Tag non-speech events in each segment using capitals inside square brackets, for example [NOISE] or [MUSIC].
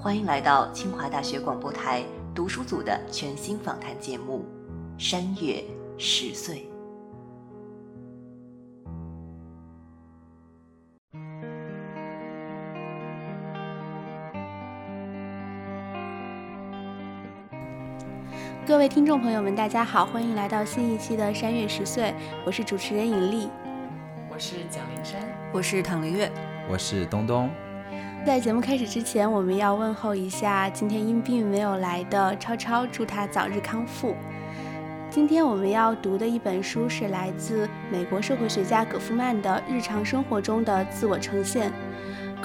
欢迎来到清华大学广播台读书组的全新访谈节目《山月十岁》。各位听众朋友们，大家好，欢迎来到新一期的《山月十岁》，我是主持人尹丽，我是蒋灵山，我是唐林月，我是东东。在节目开始之前，我们要问候一下今天因病没有来的超超，祝他早日康复。今天我们要读的一本书是来自美国社会学家葛夫曼的《日常生活中的自我呈现》。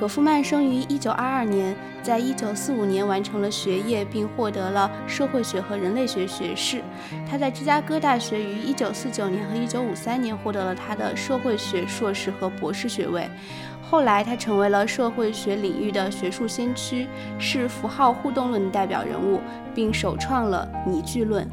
葛夫曼生于1922年，在1945年完成了学业，并获得了社会学和人类学学士。他在芝加哥大学于1949年和1953年获得了他的社会学硕士和博士学位。后来，他成为了社会学领域的学术先驱，是符号互动论的代表人物，并首创了拟句论。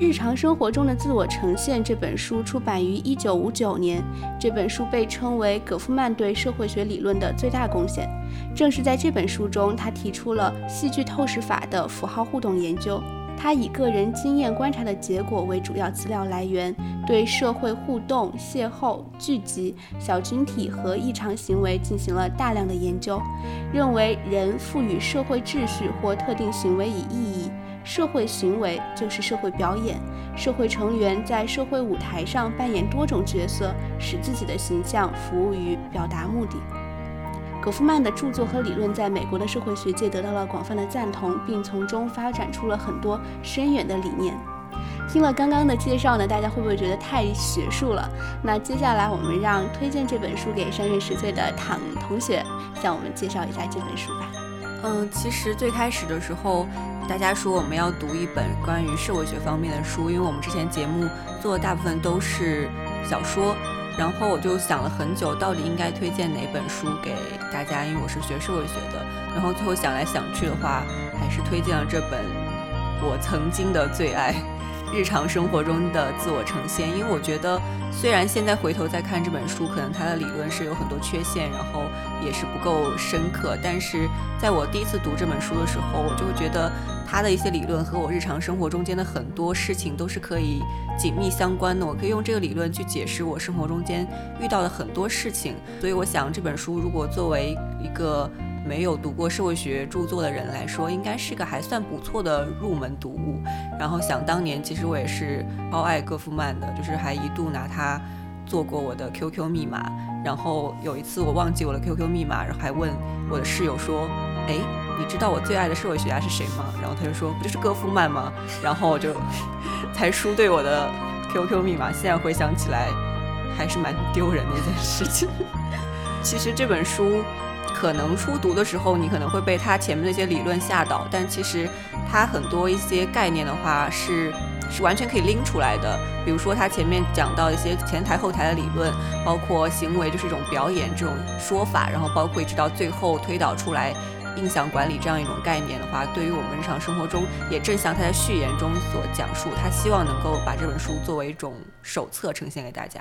日常生活中的自我呈现这本书出版于一九五九年。这本书被称为葛夫曼对社会学理论的最大贡献。正是在这本书中，他提出了戏剧透视法的符号互动研究。他以个人经验观察的结果为主要资料来源，对社会互动、邂逅、聚集、小群体和异常行为进行了大量的研究，认为人赋予社会秩序或特定行为以意义。社会行为就是社会表演，社会成员在社会舞台上扮演多种角色，使自己的形象服务于表达目的。葛夫曼的著作和理论在美国的社会学界得到了广泛的赞同，并从中发展出了很多深远的理念。听了刚刚的介绍呢，大家会不会觉得太学术了？那接下来我们让推荐这本书给三月十岁的唐同学向我们介绍一下这本书吧。嗯，其实最开始的时候。大家说我们要读一本关于社会学方面的书，因为我们之前节目做的大部分都是小说，然后我就想了很久，到底应该推荐哪本书给大家，因为我是学社会学的，然后最后想来想去的话，还是推荐了这本我曾经的最爱。日常生活中的自我呈现，因为我觉得，虽然现在回头再看这本书，可能它的理论是有很多缺陷，然后也是不够深刻，但是在我第一次读这本书的时候，我就会觉得它的一些理论和我日常生活中间的很多事情都是可以紧密相关的。我可以用这个理论去解释我生活中间遇到的很多事情，所以我想这本书如果作为一个。没有读过社会学著作的人来说，应该是个还算不错的入门读物。然后想当年，其实我也是超爱戈夫曼的，就是还一度拿它做过我的 QQ 密码。然后有一次我忘记我的 QQ 密码，然后还问我的室友说：“哎，你知道我最爱的社会学家是谁吗？”然后他就说：“不就是戈夫曼吗？”然后我就才输对我的 QQ 密码。现在回想起来，还是蛮丢人的一件事情。[LAUGHS] 其实这本书。可能初读的时候，你可能会被他前面那些理论吓到，但其实他很多一些概念的话是是完全可以拎出来的。比如说他前面讲到一些前台后台的理论，包括行为就是一种表演这种说法，然后包括一直到最后推导出来印象管理这样一种概念的话，对于我们日常生活中，也正像他在序言中所讲述，他希望能够把这本书作为一种手册呈现给大家。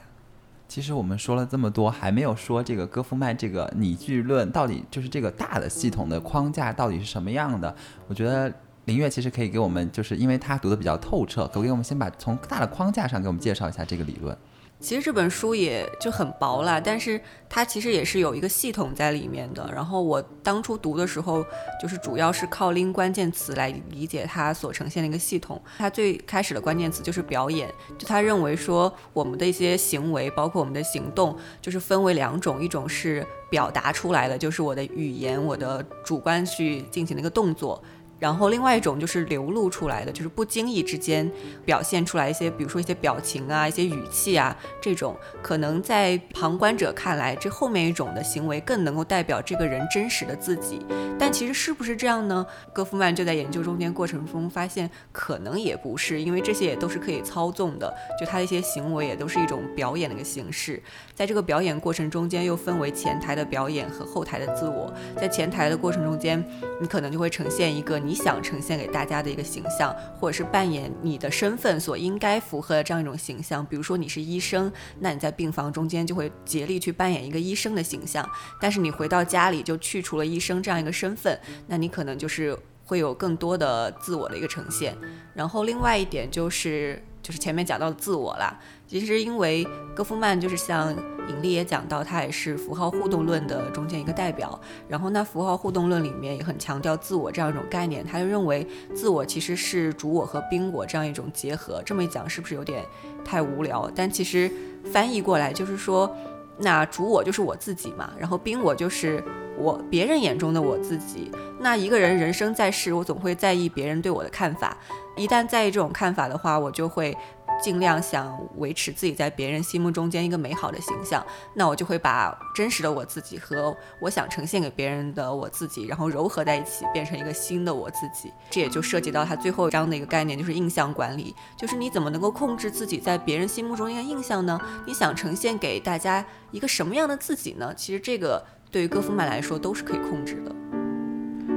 其实我们说了这么多，还没有说这个戈夫曼这个拟剧论到底就是这个大的系统的框架到底是什么样的？我觉得林月其实可以给我们，就是因为他读的比较透彻，可不可以我们先把从大的框架上给我们介绍一下这个理论。其实这本书也就很薄啦，但是它其实也是有一个系统在里面的。然后我当初读的时候，就是主要是靠拎关键词来理解它所呈现的一个系统。它最开始的关键词就是表演，就他认为说我们的一些行为，包括我们的行动，就是分为两种，一种是表达出来的，就是我的语言，我的主观去进行的一个动作。然后另外一种就是流露出来的，就是不经意之间表现出来一些，比如说一些表情啊、一些语气啊，这种可能在旁观者看来，这后面一种的行为更能够代表这个人真实的自己。但其实是不是这样呢？戈夫曼就在研究中间过程中发现，可能也不是，因为这些也都是可以操纵的，就他的一些行为也都是一种表演的一个形式。在这个表演过程中间，又分为前台的表演和后台的自我。在前台的过程中间，你可能就会呈现一个。你想呈现给大家的一个形象，或者是扮演你的身份所应该符合的这样一种形象。比如说你是医生，那你在病房中间就会竭力去扮演一个医生的形象。但是你回到家里就去除了医生这样一个身份，那你可能就是会有更多的自我的一个呈现。然后另外一点就是。就是前面讲到的自我啦，其实因为戈夫曼就是像尹力也讲到，他也是符号互动论的中间一个代表。然后那符号互动论里面也很强调自我这样一种概念，他就认为自我其实是主我和宾我这样一种结合。这么一讲是不是有点太无聊？但其实翻译过来就是说，那主我就是我自己嘛，然后宾我就是我别人眼中的我自己。那一个人人生在世，我总会在意别人对我的看法。一旦在意这种看法的话，我就会尽量想维持自己在别人心目中间一个美好的形象。那我就会把真实的我自己和我想呈现给别人的我自己，然后糅合在一起，变成一个新的我自己。这也就涉及到他最后一章的一个概念，就是印象管理。就是你怎么能够控制自己在别人心目中一个印象呢？你想呈现给大家一个什么样的自己呢？其实这个对于戈夫曼来说都是可以控制的。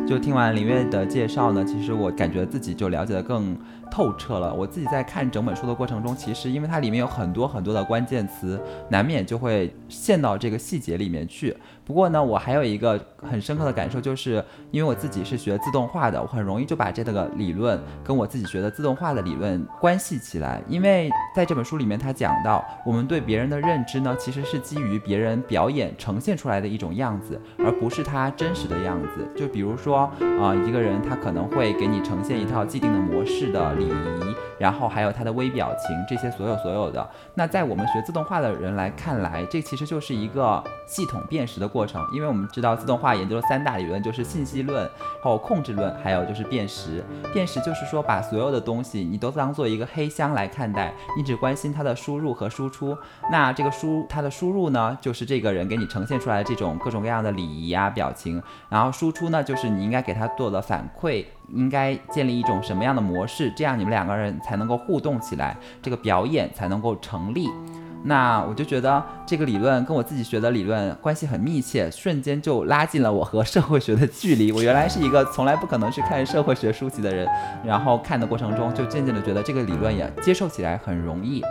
就听完林月的介绍呢，其实我感觉自己就了解的更透彻了。我自己在看整本书的过程中，其实因为它里面有很多很多的关键词，难免就会陷到这个细节里面去。不过呢，我还有一个很深刻的感受，就是因为我自己是学自动化的，我很容易就把这个理论跟我自己学的自动化的理论关系起来。因为在这本书里面，他讲到我们对别人的认知呢，其实是基于别人表演呈现出来的一种样子，而不是他真实的样子。就比如说啊，一个人他可能会给你呈现一套既定的模式的礼仪，然后还有他的微表情，这些所有所有的。那在我们学自动化的人来看来，这其实就是一个系统辨识的过。过程，因为我们知道自动化研究的三大理论就是信息论、还有控制论，还有就是辨识。辨识就是说把所有的东西你都当做一个黑箱来看待，你只关心它的输入和输出。那这个输它的输入呢，就是这个人给你呈现出来的这种各种各样的礼仪啊、表情，然后输出呢，就是你应该给他做的反馈，应该建立一种什么样的模式，这样你们两个人才能够互动起来，这个表演才能够成立。那我就觉得这个理论跟我自己学的理论关系很密切，瞬间就拉近了我和社会学的距离。我原来是一个从来不可能去看社会学书籍的人，然后看的过程中就渐渐的觉得这个理论也接受起来很容易。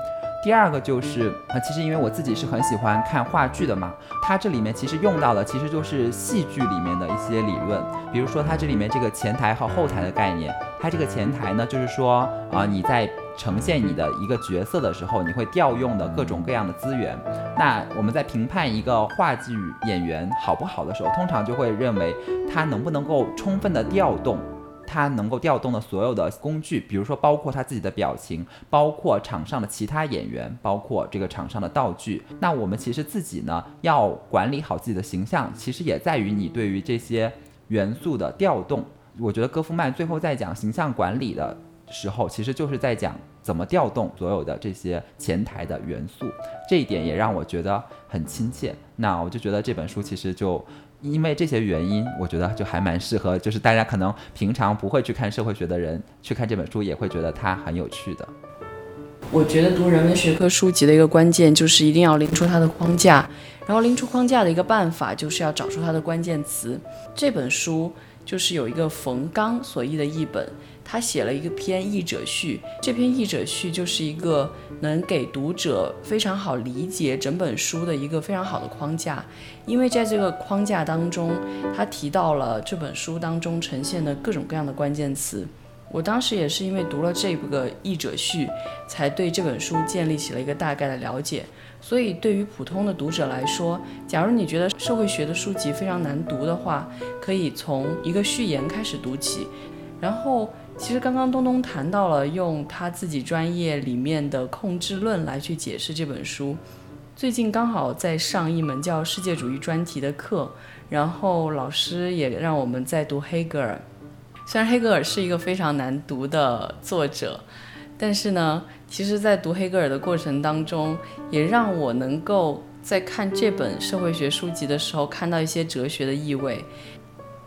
第二个就是啊，其实因为我自己是很喜欢看话剧的嘛，它这里面其实用到的其实就是戏剧里面的一些理论，比如说它这里面这个前台和后台的概念。它这个前台呢，就是说啊，你在呈现你的一个角色的时候，你会调用的各种各样的资源。那我们在评判一个话剧演员好不好的时候，通常就会认为他能不能够充分的调动。他能够调动的所有的工具，比如说包括他自己的表情，包括场上的其他演员，包括这个场上的道具。那我们其实自己呢，要管理好自己的形象，其实也在于你对于这些元素的调动。我觉得戈夫曼最后在讲形象管理的时候，其实就是在讲怎么调动所有的这些前台的元素。这一点也让我觉得很亲切。那我就觉得这本书其实就。因为这些原因，我觉得就还蛮适合，就是大家可能平常不会去看社会学的人，去看这本书也会觉得它很有趣的。我觉得读人文学科书籍的一个关键就是一定要拎出它的框架，然后拎出框架的一个办法就是要找出它的关键词。这本书就是有一个冯刚所译的译本。他写了一个篇译者序，这篇译者序就是一个能给读者非常好理解整本书的一个非常好的框架，因为在这个框架当中，他提到了这本书当中呈现的各种各样的关键词。我当时也是因为读了这个译者序，才对这本书建立起了一个大概的了解。所以对于普通的读者来说，假如你觉得社会学的书籍非常难读的话，可以从一个序言开始读起，然后。其实刚刚东东谈到了用他自己专业里面的控制论来去解释这本书。最近刚好在上一门叫世界主义专题的课，然后老师也让我们在读黑格尔，虽然黑格尔是一个非常难读的作者，但是呢，其实，在读黑格尔的过程当中，也让我能够在看这本社会学书籍的时候，看到一些哲学的意味。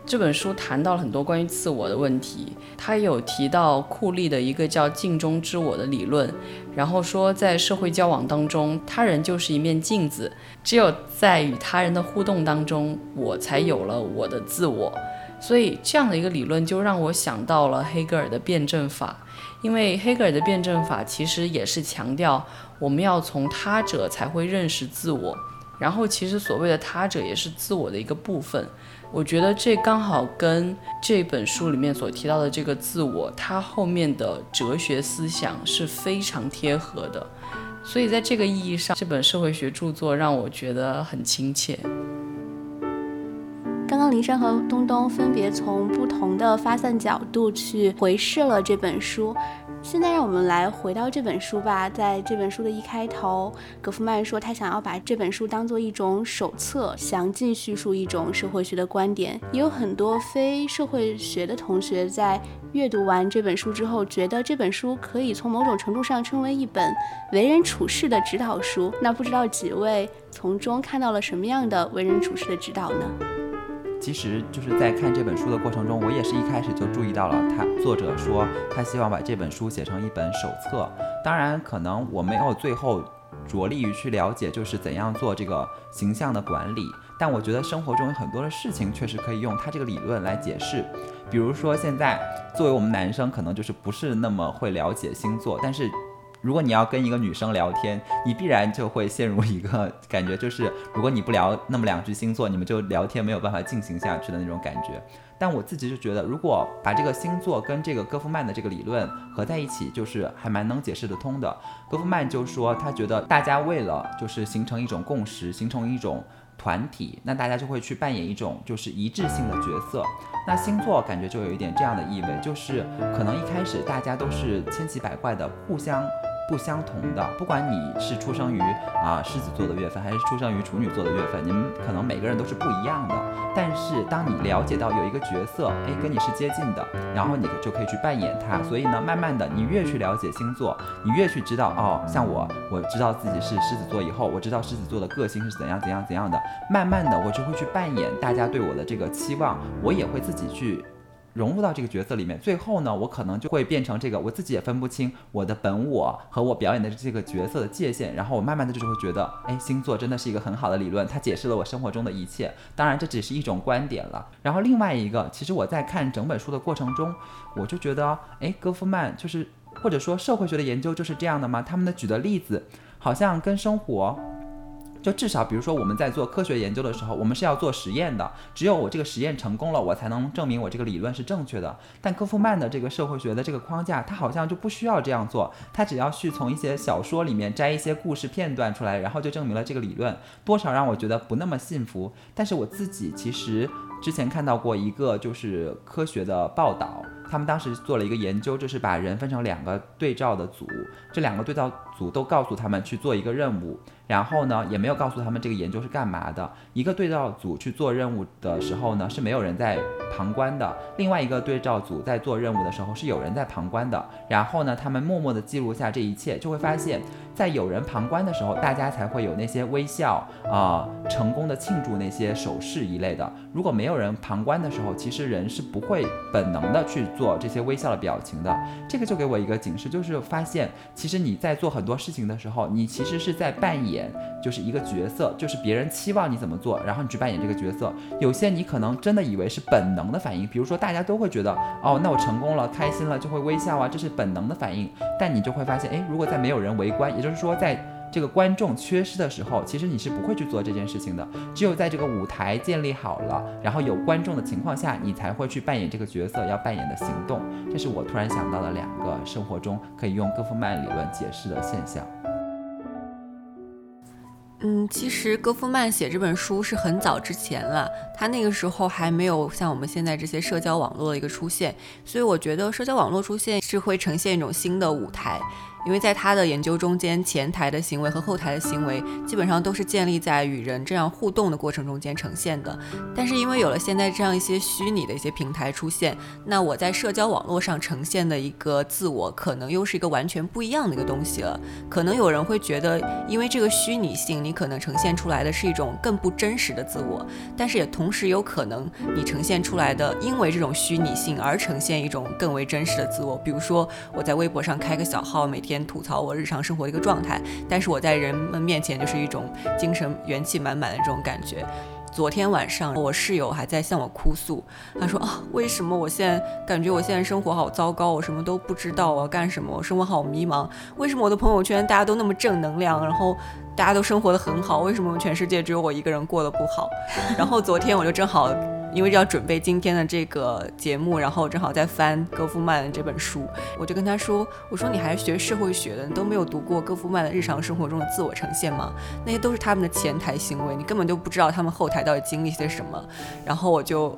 这本书谈到了很多关于自我的问题，他有提到库利的一个叫“镜中之我”的理论，然后说在社会交往当中，他人就是一面镜子，只有在与他人的互动当中，我才有了我的自我。所以这样的一个理论就让我想到了黑格尔的辩证法，因为黑格尔的辩证法其实也是强调我们要从他者才会认识自我，然后其实所谓的他者也是自我的一个部分。我觉得这刚好跟这本书里面所提到的这个自我，它后面的哲学思想是非常贴合的，所以在这个意义上，这本社会学著作让我觉得很亲切。刚刚林珊和东东分别从不同的发散角度去回视了这本书，现在让我们来回到这本书吧。在这本书的一开头，格夫曼说他想要把这本书当做一种手册，详尽叙述一种社会学的观点。也有很多非社会学的同学在阅读完这本书之后，觉得这本书可以从某种程度上称为一本为人处事的指导书。那不知道几位从中看到了什么样的为人处事的指导呢？其实就是在看这本书的过程中，我也是一开始就注意到了，他作者说他希望把这本书写成一本手册。当然，可能我没有最后着力于去了解，就是怎样做这个形象的管理。但我觉得生活中有很多的事情确实可以用他这个理论来解释。比如说，现在作为我们男生，可能就是不是那么会了解星座，但是。如果你要跟一个女生聊天，你必然就会陷入一个感觉，就是如果你不聊那么两句星座，你们就聊天没有办法进行下去的那种感觉。但我自己就觉得，如果把这个星座跟这个戈夫曼的这个理论合在一起，就是还蛮能解释得通的。戈夫曼就说，他觉得大家为了就是形成一种共识，形成一种团体，那大家就会去扮演一种就是一致性的角色。那星座感觉就有一点这样的意味，就是可能一开始大家都是千奇百怪的，互相。不相同的，不管你是出生于啊狮子座的月份，还是出生于处女座的月份，你们可能每个人都是不一样的。但是当你了解到有一个角色，哎，跟你是接近的，然后你就可以去扮演他。所以呢，慢慢的，你越去了解星座，你越去知道哦，像我，我知道自己是狮子座以后，我知道狮子座的个性是怎样怎样怎样的。慢慢的，我就会去扮演大家对我的这个期望，我也会自己去。融入到这个角色里面，最后呢，我可能就会变成这个，我自己也分不清我的本我和我表演的这个角色的界限，然后我慢慢的就会觉得，哎，星座真的是一个很好的理论，它解释了我生活中的一切。当然，这只是一种观点了。然后另外一个，其实我在看整本书的过程中，我就觉得，哎，戈夫曼就是或者说社会学的研究就是这样的吗？他们的举的例子好像跟生活。就至少，比如说我们在做科学研究的时候，我们是要做实验的。只有我这个实验成功了，我才能证明我这个理论是正确的。但科夫曼的这个社会学的这个框架，他好像就不需要这样做，他只要去从一些小说里面摘一些故事片段出来，然后就证明了这个理论。多少让我觉得不那么信服。但是我自己其实之前看到过一个就是科学的报道。他们当时做了一个研究，就是把人分成两个对照的组，这两个对照组都告诉他们去做一个任务，然后呢，也没有告诉他们这个研究是干嘛的。一个对照组去做任务的时候呢，是没有人在旁观的；另外一个对照组在做任务的时候，是有人在旁观的。然后呢，他们默默地记录下这一切，就会发现，在有人旁观的时候，大家才会有那些微笑啊，成功的庆祝那些手势一类的。如果没有人旁观的时候，其实人是不会本能的去做。这些微笑的表情的，这个就给我一个警示，就是发现其实你在做很多事情的时候，你其实是在扮演就是一个角色，就是别人期望你怎么做，然后你去扮演这个角色。有些你可能真的以为是本能的反应，比如说大家都会觉得哦，那我成功了，开心了就会微笑啊，这是本能的反应。但你就会发现，哎，如果在没有人围观，就是说在。这个观众缺失的时候，其实你是不会去做这件事情的。只有在这个舞台建立好了，然后有观众的情况下，你才会去扮演这个角色要扮演的行动。这是我突然想到的两个生活中可以用戈夫曼理论解释的现象。嗯，其实戈夫曼写这本书是很早之前了，他那个时候还没有像我们现在这些社交网络的一个出现，所以我觉得社交网络出现是会呈现一种新的舞台。因为在他的研究中间，前台的行为和后台的行为基本上都是建立在与人这样互动的过程中间呈现的。但是因为有了现在这样一些虚拟的一些平台出现，那我在社交网络上呈现的一个自我，可能又是一个完全不一样的一个东西了。可能有人会觉得，因为这个虚拟性，你可能呈现出来的是一种更不真实的自我，但是也同时有可能你呈现出来的，因为这种虚拟性而呈现一种更为真实的自我。比如说我在微博上开个小号，每天。吐槽我日常生活的一个状态，但是我在人们面前就是一种精神元气满满的这种感觉。昨天晚上我室友还在向我哭诉，他说啊，为什么我现在感觉我现在生活好糟糕，我什么都不知道我要干什么，我生活好迷茫。为什么我的朋友圈大家都那么正能量，然后大家都生活的很好，为什么全世界只有我一个人过得不好？然后昨天我就正好。因为要准备今天的这个节目，然后正好在翻戈夫曼的这本书，我就跟他说：“我说你还是学社会学的，你都没有读过戈夫曼的日常生活中的自我呈现吗？那些都是他们的前台行为，你根本就不知道他们后台到底经历些什么。”然后我就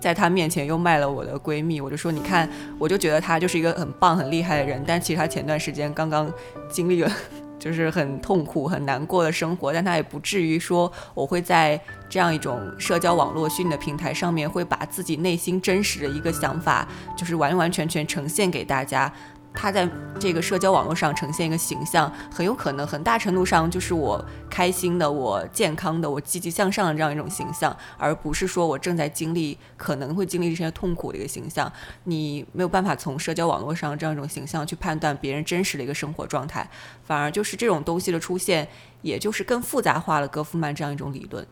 在他面前又卖了我的闺蜜，我就说：“你看，我就觉得他就是一个很棒、很厉害的人，但其实他前段时间刚刚经历了。”就是很痛苦、很难过的生活，但他也不至于说我会在这样一种社交网络虚拟的平台上面，会把自己内心真实的一个想法，就是完完全全呈现给大家。他在这个社交网络上呈现一个形象，很有可能很大程度上就是我开心的、我健康的、我积极向上的这样一种形象，而不是说我正在经历可能会经历这些痛苦的一个形象。你没有办法从社交网络上这样一种形象去判断别人真实的一个生活状态，反而就是这种东西的出现，也就是更复杂化了戈夫曼这样一种理论。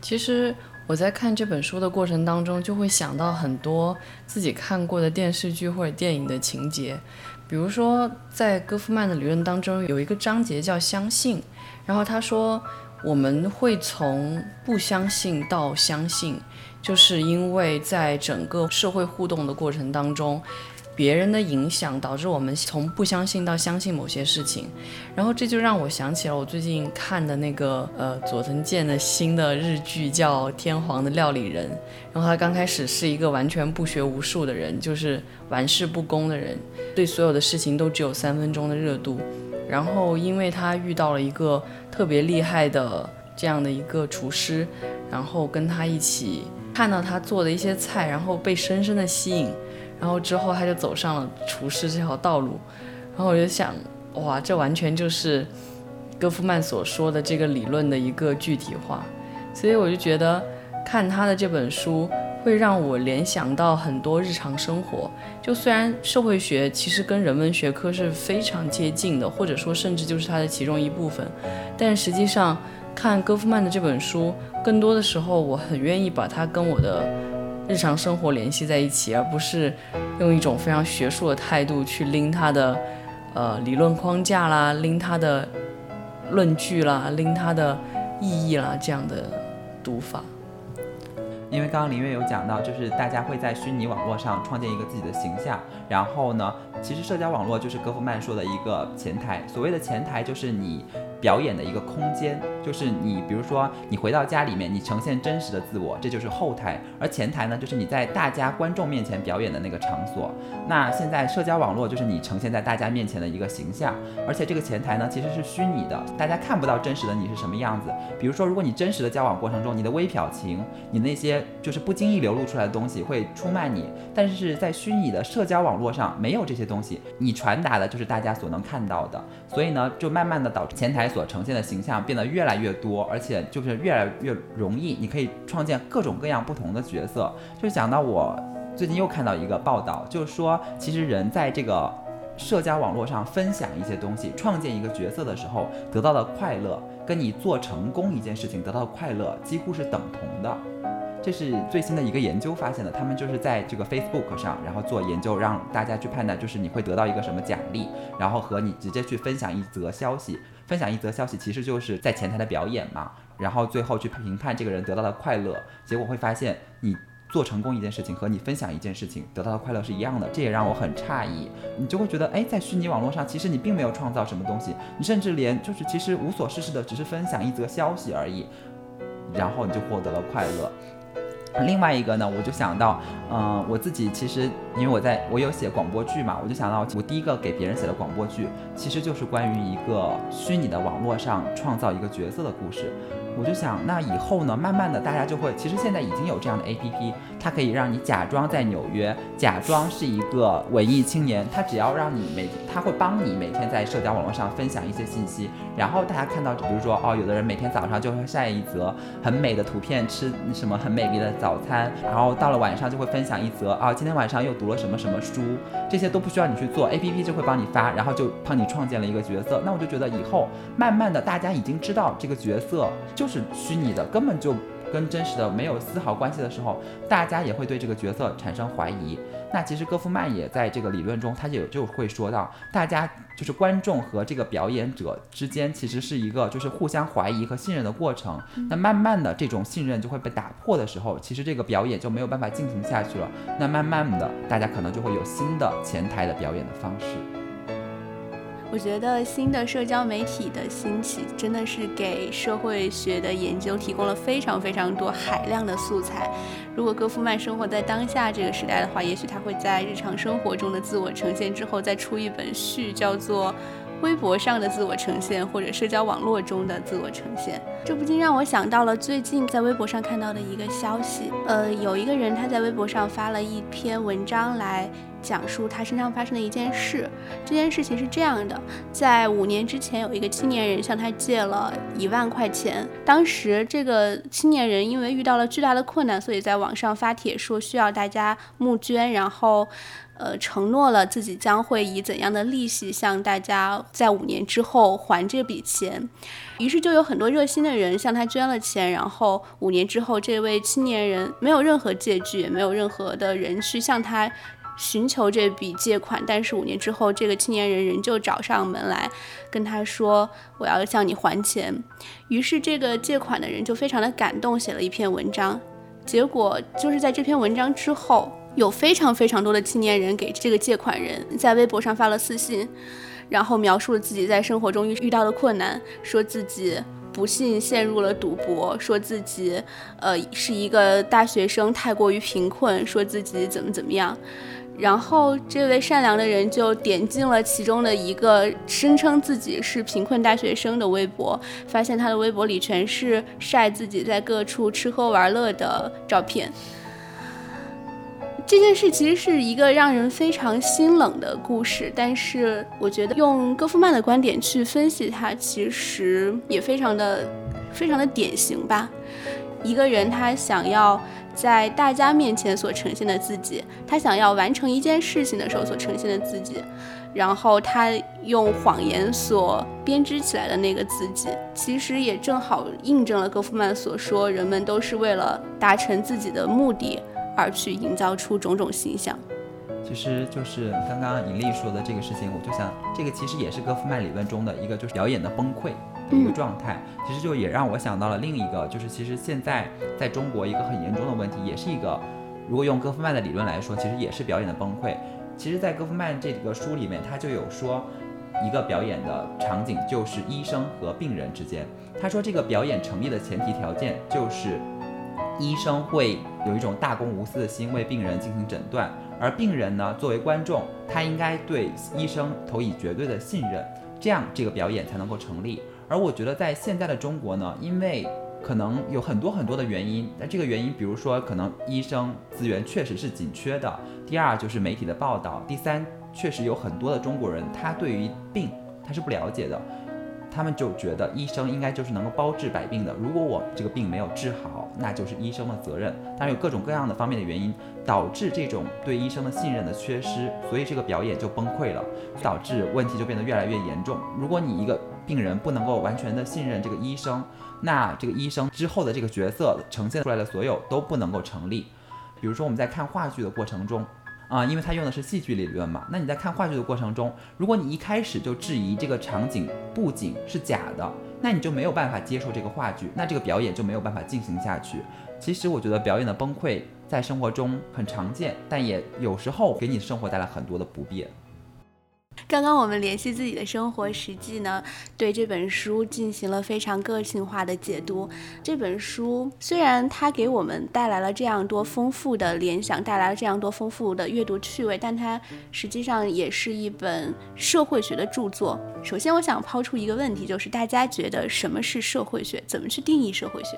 其实。我在看这本书的过程当中，就会想到很多自己看过的电视剧或者电影的情节，比如说在戈夫曼的理论当中有一个章节叫“相信”，然后他说我们会从不相信到相信，就是因为在整个社会互动的过程当中。别人的影响导致我们从不相信到相信某些事情，然后这就让我想起了我最近看的那个呃佐藤健的新的日剧叫《天皇的料理人》，然后他刚开始是一个完全不学无术的人，就是玩世不恭的人，对所有的事情都只有三分钟的热度，然后因为他遇到了一个特别厉害的这样的一个厨师，然后跟他一起看到他做的一些菜，然后被深深的吸引。然后之后他就走上了厨师这条道路，然后我就想，哇，这完全就是戈夫曼所说的这个理论的一个具体化，所以我就觉得看他的这本书会让我联想到很多日常生活。就虽然社会学其实跟人文学科是非常接近的，或者说甚至就是它的其中一部分，但实际上看戈夫曼的这本书，更多的时候我很愿意把它跟我的。日常生活联系在一起，而不是用一种非常学术的态度去拎他的呃理论框架啦，拎他的论据啦，拎他的意义啦这样的读法。因为刚刚林月有讲到，就是大家会在虚拟网络上创建一个自己的形象，然后呢，其实社交网络就是戈夫曼说的一个前台。所谓的前台，就是你。表演的一个空间，就是你，比如说你回到家里面，你呈现真实的自我，这就是后台；而前台呢，就是你在大家观众面前表演的那个场所。那现在社交网络就是你呈现在大家面前的一个形象，而且这个前台呢其实是虚拟的，大家看不到真实的你是什么样子。比如说，如果你真实的交往过程中，你的微表情，你那些就是不经意流露出来的东西会出卖你，但是在虚拟的社交网络上没有这些东西，你传达的就是大家所能看到的，所以呢，就慢慢的导致前台。所呈现的形象变得越来越多，而且就是越来越容易，你可以创建各种各样不同的角色。就是讲到我最近又看到一个报道，就是说，其实人在这个社交网络上分享一些东西，创建一个角色的时候，得到的快乐，跟你做成功一件事情得到的快乐几乎是等同的。这是最新的一个研究发现的，他们就是在这个 Facebook 上，然后做研究，让大家去判断，就是你会得到一个什么奖励，然后和你直接去分享一则消息。分享一则消息，其实就是在前台的表演嘛，然后最后去评判这个人得到的快乐，结果会发现你做成功一件事情和你分享一件事情得到的快乐是一样的，这也让我很诧异。你就会觉得，哎，在虚拟网络上，其实你并没有创造什么东西，你甚至连就是其实无所事事的，只是分享一则消息而已，然后你就获得了快乐。另外一个呢，我就想到，嗯，我自己其实因为我在我有写广播剧嘛，我就想到我第一个给别人写的广播剧，其实就是关于一个虚拟的网络上创造一个角色的故事。我就想，那以后呢，慢慢的大家就会，其实现在已经有这样的 A P P，它可以让你假装在纽约，假装是一个文艺青年，它只要让你每，它会帮你每天在社交网络上分享一些信息，然后大家看到，比如说哦，有的人每天早上就会晒一则很美的图片，吃什么很美丽的早餐，然后到了晚上就会分享一则啊，今天晚上又读了什么什么书，这些都不需要你去做，A P P 就会帮你发，然后就帮你创建了一个角色。那我就觉得以后慢慢的大家已经知道这个角色就。是虚拟的，根本就跟真实的没有丝毫关系的时候，大家也会对这个角色产生怀疑。那其实戈夫曼也在这个理论中，他也就会说到，大家就是观众和这个表演者之间，其实是一个就是互相怀疑和信任的过程。那慢慢的这种信任就会被打破的时候，其实这个表演就没有办法进行下去了。那慢慢的，大家可能就会有新的前台的表演的方式。我觉得新的社交媒体的兴起，真的是给社会学的研究提供了非常非常多海量的素材。如果戈夫曼生活在当下这个时代的话，也许他会在日常生活中的自我呈现之后，再出一本序，叫做。微博上的自我呈现，或者社交网络中的自我呈现，这不禁让我想到了最近在微博上看到的一个消息。呃，有一个人他在微博上发了一篇文章来讲述他身上发生的一件事。这件事情是这样的：在五年之前，有一个青年人向他借了一万块钱。当时这个青年人因为遇到了巨大的困难，所以在网上发帖说需要大家募捐，然后。呃，承诺了自己将会以怎样的利息向大家在五年之后还这笔钱，于是就有很多热心的人向他捐了钱，然后五年之后，这位青年人没有任何借据，也没有任何的人去向他寻求这笔借款，但是五年之后，这个青年人仍旧找上门来跟他说：“我要向你还钱。”于是这个借款的人就非常的感动，写了一篇文章。结果就是在这篇文章之后。有非常非常多的青年人给这个借款人在微博上发了私信，然后描述了自己在生活中遇遇到的困难，说自己不幸陷入了赌博，说自己呃是一个大学生太过于贫困，说自己怎么怎么样，然后这位善良的人就点进了其中的一个声称自己是贫困大学生的微博，发现他的微博里全是晒自己在各处吃喝玩乐的照片。这件事其实是一个让人非常心冷的故事，但是我觉得用戈夫曼的观点去分析它，其实也非常的、非常的典型吧。一个人他想要在大家面前所呈现的自己，他想要完成一件事情的时候所呈现的自己，然后他用谎言所编织起来的那个自己，其实也正好印证了戈夫曼所说：人们都是为了达成自己的目的。而去营造出种种形象，其实就是刚刚尹丽说的这个事情，我就想，这个其实也是戈夫曼理论中的一个，就是表演的崩溃的一个状态。其实就也让我想到了另一个，就是其实现在在中国一个很严重的问题，也是一个，如果用戈夫曼的理论来说，其实也是表演的崩溃。其实，在戈夫曼这个书里面，他就有说，一个表演的场景就是医生和病人之间。他说，这个表演成立的前提条件就是。医生会有一种大公无私的心为病人进行诊断，而病人呢，作为观众，他应该对医生投以绝对的信任，这样这个表演才能够成立。而我觉得在现在的中国呢，因为可能有很多很多的原因，那这个原因，比如说可能医生资源确实是紧缺的，第二就是媒体的报道，第三确实有很多的中国人他对于病他是不了解的。他们就觉得医生应该就是能够包治百病的。如果我这个病没有治好，那就是医生的责任。当然有各种各样的方面的原因导致这种对医生的信任的缺失，所以这个表演就崩溃了，导致问题就变得越来越严重。如果你一个病人不能够完全的信任这个医生，那这个医生之后的这个角色呈现出来的所有都不能够成立。比如说我们在看话剧的过程中。啊，因为他用的是戏剧理论嘛。那你在看话剧的过程中，如果你一开始就质疑这个场景布景是假的，那你就没有办法接受这个话剧，那这个表演就没有办法进行下去。其实我觉得表演的崩溃在生活中很常见，但也有时候给你生活带来很多的不便。刚刚我们联系自己的生活实际呢，对这本书进行了非常个性化的解读。这本书虽然它给我们带来了这样多丰富的联想，带来了这样多丰富的阅读趣味，但它实际上也是一本社会学的著作。首先，我想抛出一个问题，就是大家觉得什么是社会学？怎么去定义社会学？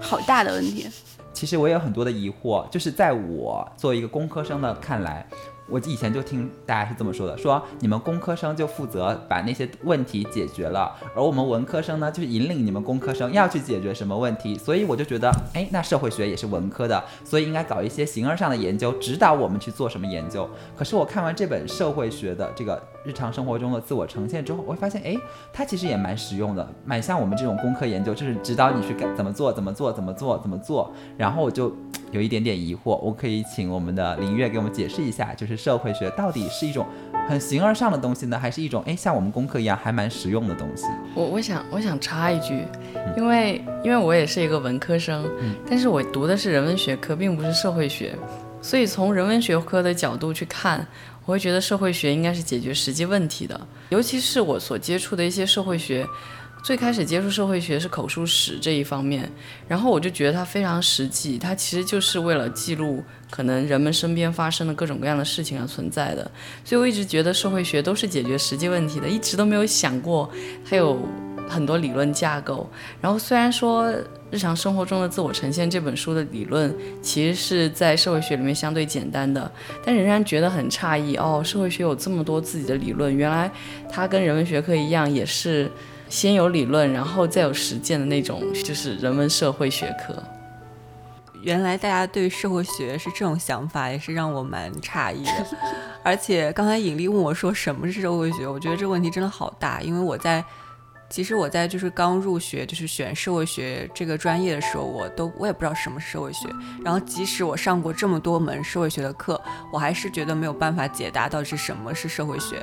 好大的问题。其实我也有很多的疑惑，就是在我作为一个工科生的看来。我以前就听大家是这么说的，说你们工科生就负责把那些问题解决了，而我们文科生呢，就是引领你们工科生要去解决什么问题。所以我就觉得，哎，那社会学也是文科的，所以应该搞一些形而上的研究，指导我们去做什么研究。可是我看完这本社会学的这个日常生活中的自我呈现之后，我会发现，哎，它其实也蛮实用的，蛮像我们这种工科研究，就是指导你去怎么做，怎么做，怎么做，怎么做。然后我就有一点点疑惑，我可以请我们的林月给我们解释一下，就是。社会学到底是一种很形而上的东西呢，还是一种哎像我们功课一样还蛮实用的东西？我我想我想插一句，因为因为我也是一个文科生，但是我读的是人文学科，并不是社会学，所以从人文学科的角度去看，我会觉得社会学应该是解决实际问题的，尤其是我所接触的一些社会学。最开始接触社会学是口述史这一方面，然后我就觉得它非常实际，它其实就是为了记录可能人们身边发生的各种各样的事情而存在的，所以我一直觉得社会学都是解决实际问题的，一直都没有想过它有很多理论架构。然后虽然说日常生活中的自我呈现这本书的理论其实是在社会学里面相对简单的，但仍然觉得很诧异哦，社会学有这么多自己的理论，原来它跟人文学科一样也是。先有理论，然后再有实践的那种，就是人文社会学科。原来大家对社会学是这种想法，也是让我蛮诧异的。[LAUGHS] 而且刚才尹丽问我说什么是社会学，我觉得这个问题真的好大，因为我在其实我在就是刚入学就是选社会学这个专业的时候，我都我也不知道什么是社会学。然后即使我上过这么多门社会学的课，我还是觉得没有办法解答到底是什么是社会学。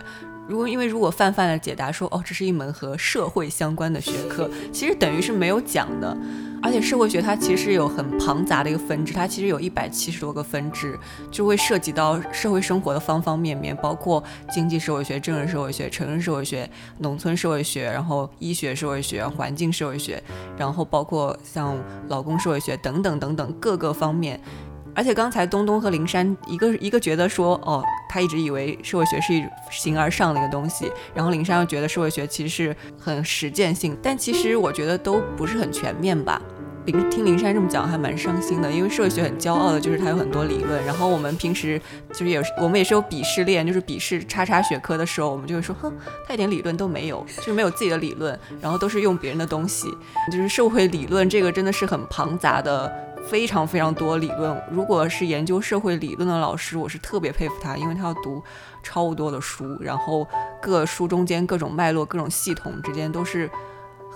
如果因为如果泛泛的解答说哦，这是一门和社会相关的学科，其实等于是没有讲的。而且社会学它其实有很庞杂的一个分支，它其实有一百七十多个分支，就会涉及到社会生活的方方面面，包括经济社会学、政治社会学、城市社会学、农村社会学，然后医学社会学、环境社会学，然后包括像劳工社会学等等等等各个方面。而且刚才东东和灵山一个一个觉得说，哦，他一直以为社会学是一形而上的一个东西，然后灵山又觉得社会学其实是很实践性，但其实我觉得都不是很全面吧。灵听灵山这么讲还蛮伤心的，因为社会学很骄傲的就是它有很多理论，然后我们平时就是也是我们也是有鄙视链，就是鄙视叉叉学科的时候，我们就会说，哼，他一点理论都没有，就是没有自己的理论，然后都是用别人的东西，就是社会理论这个真的是很庞杂的。非常非常多理论，如果是研究社会理论的老师，我是特别佩服他，因为他要读超多的书，然后各书中间各种脉络、各种系统之间都是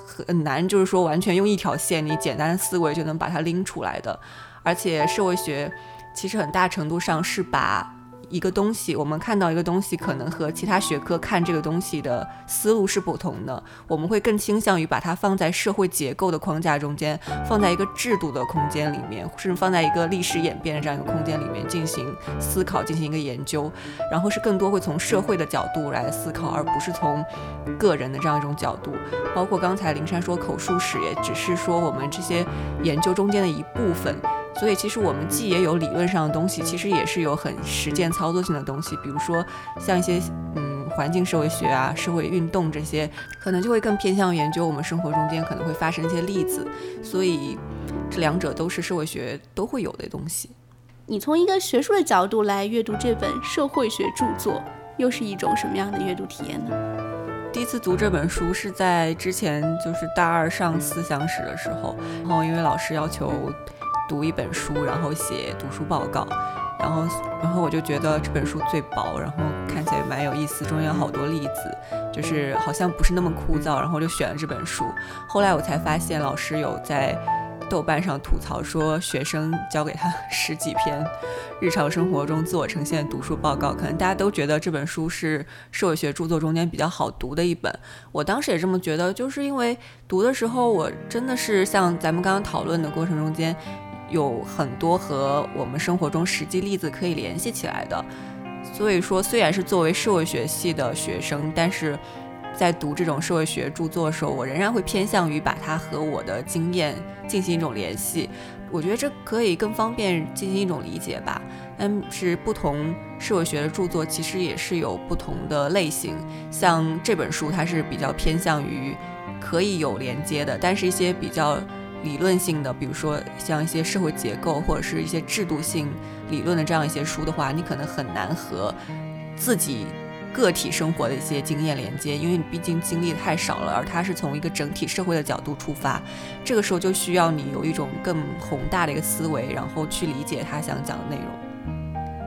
很难，就是说完全用一条线，你简单的思维就能把它拎出来的。而且社会学其实很大程度上是把。一个东西，我们看到一个东西，可能和其他学科看这个东西的思路是不同的。我们会更倾向于把它放在社会结构的框架中间，放在一个制度的空间里面，甚至放在一个历史演变的这样一个空间里面进行思考，进行一个研究。然后是更多会从社会的角度来思考，而不是从个人的这样一种角度。包括刚才灵山说口述史，也只是说我们这些研究中间的一部分。所以其实我们既也有理论上的东西，其实也是有很实践操作性的东西。比如说像一些嗯环境社会学啊、社会运动这些，可能就会更偏向研究我们生活中间可能会发生一些例子。所以这两者都是社会学都会有的东西。你从一个学术的角度来阅读这本社会学著作，又是一种什么样的阅读体验呢？第一次读这本书是在之前就是大二上思想史的时候，然后因为老师要求。读一本书，然后写读书报告，然后，然后我就觉得这本书最薄，然后看起来蛮有意思，中间有好多例子，就是好像不是那么枯燥，然后就选了这本书。后来我才发现，老师有在。豆瓣上吐槽说，学生交给他十几篇日常生活中自我呈现读书报告，可能大家都觉得这本书是社会学著作中间比较好读的一本。我当时也这么觉得，就是因为读的时候，我真的是像咱们刚刚讨论的过程中间，有很多和我们生活中实际例子可以联系起来的。所以说，虽然是作为社会学系的学生，但是在读这种社会学著作的时候，我仍然会偏向于把它和我的经验进行一种联系。我觉得这可以更方便进行一种理解吧。但是不同社会学的著作其实也是有不同的类型，像这本书它是比较偏向于可以有连接的，但是一些比较理论性的，比如说像一些社会结构或者是一些制度性理论的这样一些书的话，你可能很难和自己。个体生活的一些经验连接，因为你毕竟经历太少了，而它是从一个整体社会的角度出发，这个时候就需要你有一种更宏大的一个思维，然后去理解他想讲的内容。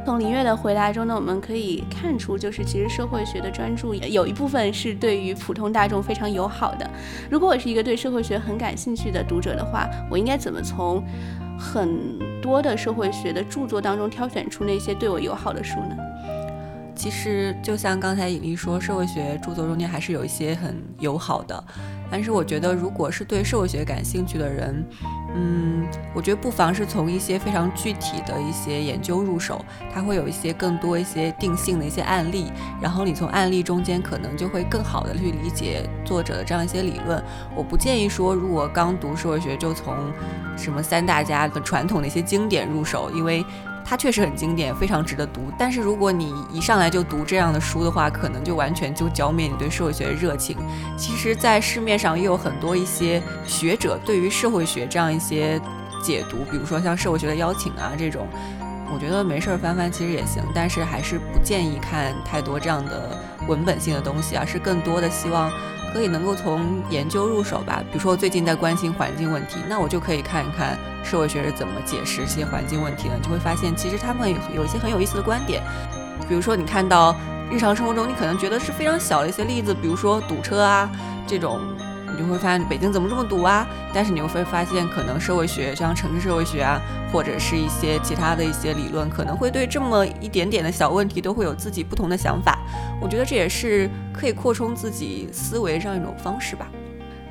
从林月的回答中呢，我们可以看出，就是其实社会学的专注有一部分是对于普通大众非常友好的。如果我是一个对社会学很感兴趣的读者的话，我应该怎么从很多的社会学的著作当中挑选出那些对我友好的书呢？其实就像刚才尹丽说，社会学著作中间还是有一些很友好的，但是我觉得如果是对社会学感兴趣的人，嗯，我觉得不妨是从一些非常具体的一些研究入手，它会有一些更多一些定性的一些案例，然后你从案例中间可能就会更好的去理解作者的这样一些理论。我不建议说，如果刚读社会学就从什么三大家的传统的一些经典入手，因为。它确实很经典，非常值得读。但是如果你一上来就读这样的书的话，可能就完全就浇灭你对社会学的热情。其实，在市面上也有很多一些学者对于社会学这样一些解读，比如说像社会学的邀请啊这种，我觉得没事儿翻翻其实也行。但是还是不建议看太多这样的文本性的东西，而是更多的希望。可以能够从研究入手吧，比如说我最近在关心环境问题，那我就可以看一看社会学是怎么解释这些环境问题的，就会发现其实他们有有一些很有意思的观点。比如说你看到日常生活中你可能觉得是非常小的一些例子，比如说堵车啊这种。你会发现北京怎么这么堵啊？但是你又会发现，可能社会学像城市社会学啊，或者是一些其他的一些理论，可能会对这么一点点的小问题都会有自己不同的想法。我觉得这也是可以扩充自己思维这样一种方式吧。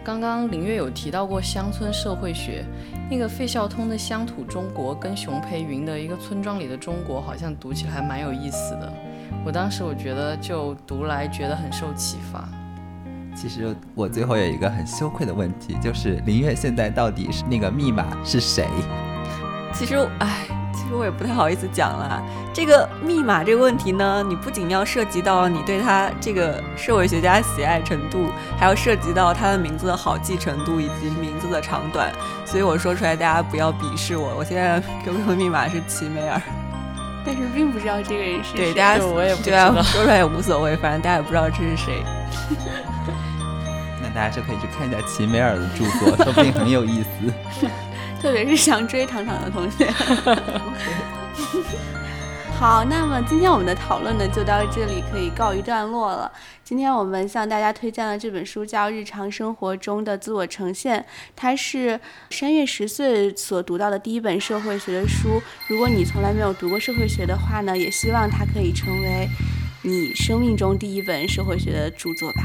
刚刚林月有提到过乡村社会学，那个费孝通的《乡土中国》跟熊培云的一个村庄里的中国，好像读起来还蛮有意思的。我当时我觉得就读来觉得很受启发。其实我最后有一个很羞愧的问题，就是林月现在到底是那个密码是谁？其实，哎，其实我也不太好意思讲了。这个密码这个问题呢，你不仅要涉及到你对他这个社会学家喜爱程度，还要涉及到他的名字的好记程度以及名字的长短。所以我说出来，[LAUGHS] [LAUGHS] 大家不要鄙视我。我现在 QQ 密码是齐美尔，但是并不知道这个人是谁。对，大家我也不知道，说出来也无所谓，反正大家也不知道这是谁。[LAUGHS] 大家就可以去看一下齐美尔的著作，说不定很有意思。[LAUGHS] 特别是想追糖糖的同学。好，那么今天我们的讨论呢，就到这里可以告一段落了。今天我们向大家推荐的这本书叫《日常生活中的自我呈现》，它是山月十岁所读到的第一本社会学的书。如果你从来没有读过社会学的话呢，也希望它可以成为你生命中第一本社会学的著作吧。